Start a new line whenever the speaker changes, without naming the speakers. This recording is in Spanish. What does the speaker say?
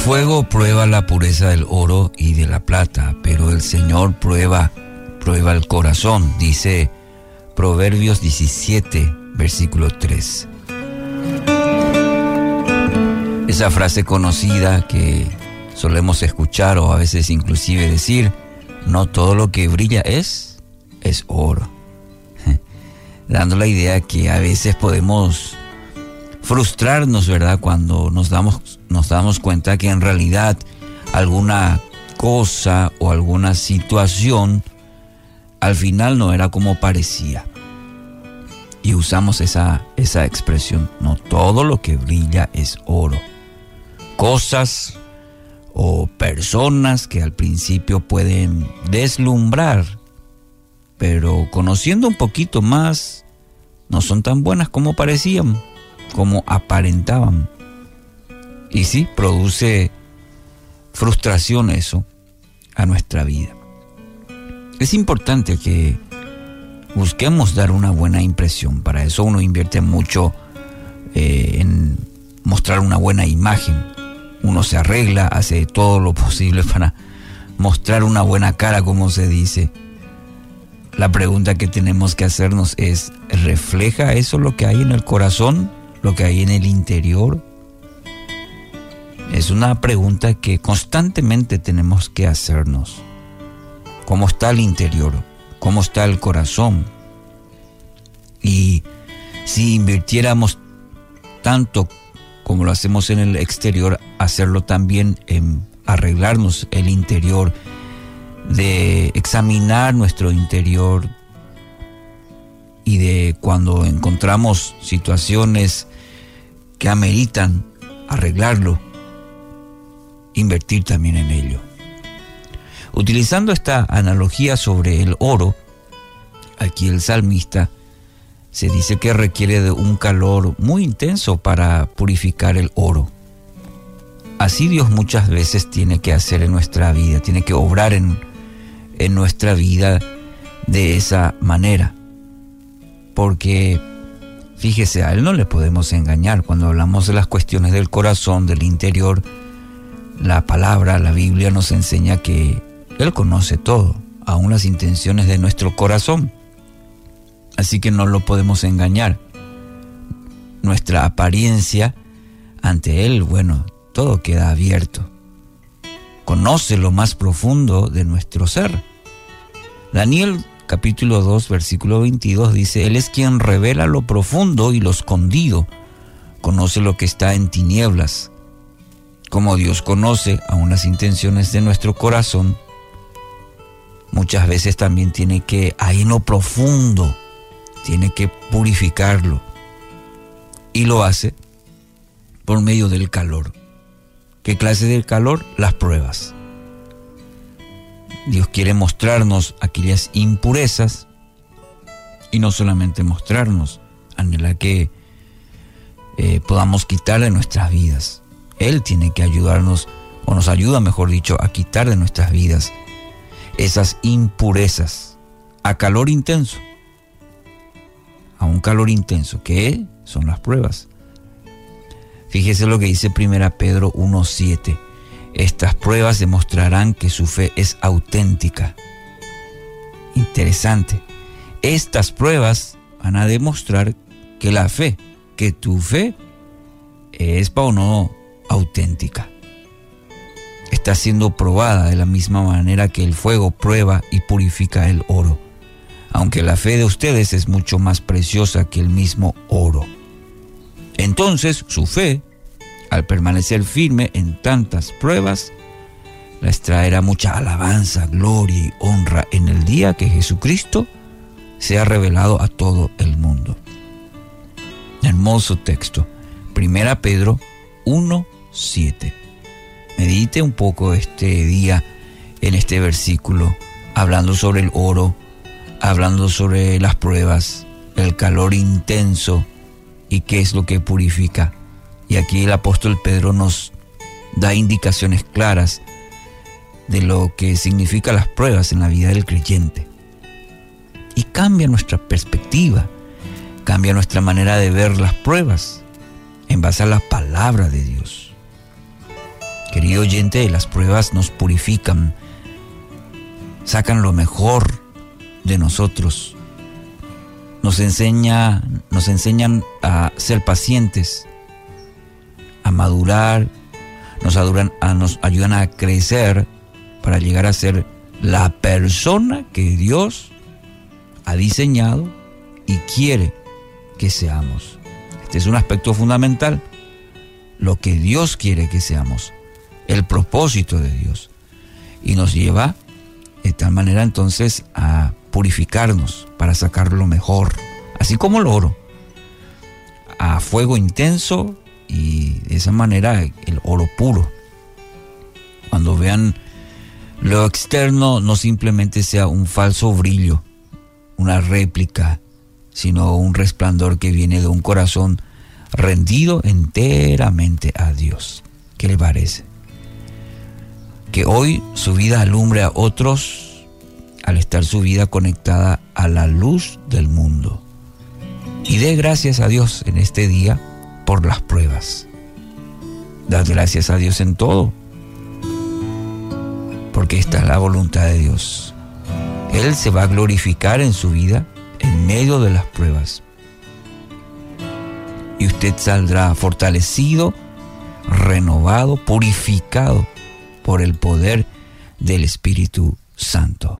fuego prueba la pureza del oro y de la plata, pero el Señor prueba, prueba el corazón, dice Proverbios 17, versículo 3. Esa frase conocida que solemos escuchar o a veces inclusive decir, no todo lo que brilla es, es oro. Dando la idea que a veces podemos frustrarnos, ¿verdad? Cuando nos damos, nos damos cuenta que en realidad alguna cosa o alguna situación al final no era como parecía. Y usamos esa, esa expresión, no todo lo que brilla es oro cosas o personas que al principio pueden deslumbrar, pero conociendo un poquito más, no son tan buenas como parecían, como aparentaban. Y sí, produce frustración eso a nuestra vida. Es importante que busquemos dar una buena impresión. Para eso uno invierte mucho eh, en mostrar una buena imagen uno se arregla, hace todo lo posible para mostrar una buena cara, como se dice. La pregunta que tenemos que hacernos es, ¿refleja eso lo que hay en el corazón, lo que hay en el interior? Es una pregunta que constantemente tenemos que hacernos. ¿Cómo está el interior? ¿Cómo está el corazón? Y si invirtiéramos tanto como lo hacemos en el exterior, hacerlo también en arreglarnos el interior, de examinar nuestro interior y de cuando encontramos situaciones que ameritan arreglarlo, invertir también en ello. Utilizando esta analogía sobre el oro, aquí el salmista se dice que requiere de un calor muy intenso para purificar el oro. Así Dios muchas veces tiene que hacer en nuestra vida, tiene que obrar en, en nuestra vida de esa manera. Porque, fíjese, a Él no le podemos engañar. Cuando hablamos de las cuestiones del corazón, del interior, la palabra, la Biblia nos enseña que Él conoce todo, aún las intenciones de nuestro corazón. Así que no lo podemos engañar. Nuestra apariencia ante Él, bueno, todo queda abierto. Conoce lo más profundo de nuestro ser. Daniel capítulo 2 versículo 22 dice, Él es quien revela lo profundo y lo escondido, conoce lo que está en tinieblas. Como Dios conoce aún las intenciones de nuestro corazón, muchas veces también tiene que, ahí en lo profundo, tiene que purificarlo. Y lo hace por medio del calor. ¿Qué clase de calor? Las pruebas. Dios quiere mostrarnos aquellas impurezas y no solamente mostrarnos, anhela que eh, podamos quitar de nuestras vidas. Él tiene que ayudarnos, o nos ayuda, mejor dicho, a quitar de nuestras vidas esas impurezas a calor intenso a un calor intenso. ¿Qué son las pruebas? Fíjese lo que dice 1 Pedro 1.7. Estas pruebas demostrarán que su fe es auténtica. Interesante. Estas pruebas van a demostrar que la fe, que tu fe es para o no auténtica. Está siendo probada de la misma manera que el fuego prueba y purifica el oro aunque la fe de ustedes es mucho más preciosa que el mismo oro. Entonces su fe, al permanecer firme en tantas pruebas, les traerá mucha alabanza, gloria y honra en el día que Jesucristo sea revelado a todo el mundo. Hermoso texto. Primera Pedro 1.7. Medite un poco este día en este versículo, hablando sobre el oro, hablando sobre las pruebas, el calor intenso y qué es lo que purifica. Y aquí el apóstol Pedro nos da indicaciones claras de lo que significan las pruebas en la vida del creyente. Y cambia nuestra perspectiva, cambia nuestra manera de ver las pruebas en base a la palabra de Dios. Querido oyente, las pruebas nos purifican, sacan lo mejor de nosotros, nos, enseña, nos enseñan a ser pacientes, a madurar, nos, nos ayudan a crecer para llegar a ser la persona que Dios ha diseñado y quiere que seamos. Este es un aspecto fundamental, lo que Dios quiere que seamos, el propósito de Dios. Y nos lleva de tal manera entonces a purificarnos para sacar lo mejor, así como el oro, a fuego intenso y de esa manera el oro puro. Cuando vean lo externo no simplemente sea un falso brillo, una réplica, sino un resplandor que viene de un corazón rendido enteramente a Dios. ¿Qué le parece? Que hoy su vida alumbre a otros al estar su vida conectada a la luz del mundo. Y dé gracias a Dios en este día por las pruebas. Dad gracias a Dios en todo, porque esta es la voluntad de Dios. Él se va a glorificar en su vida en medio de las pruebas. Y usted saldrá fortalecido, renovado, purificado por el poder del Espíritu Santo.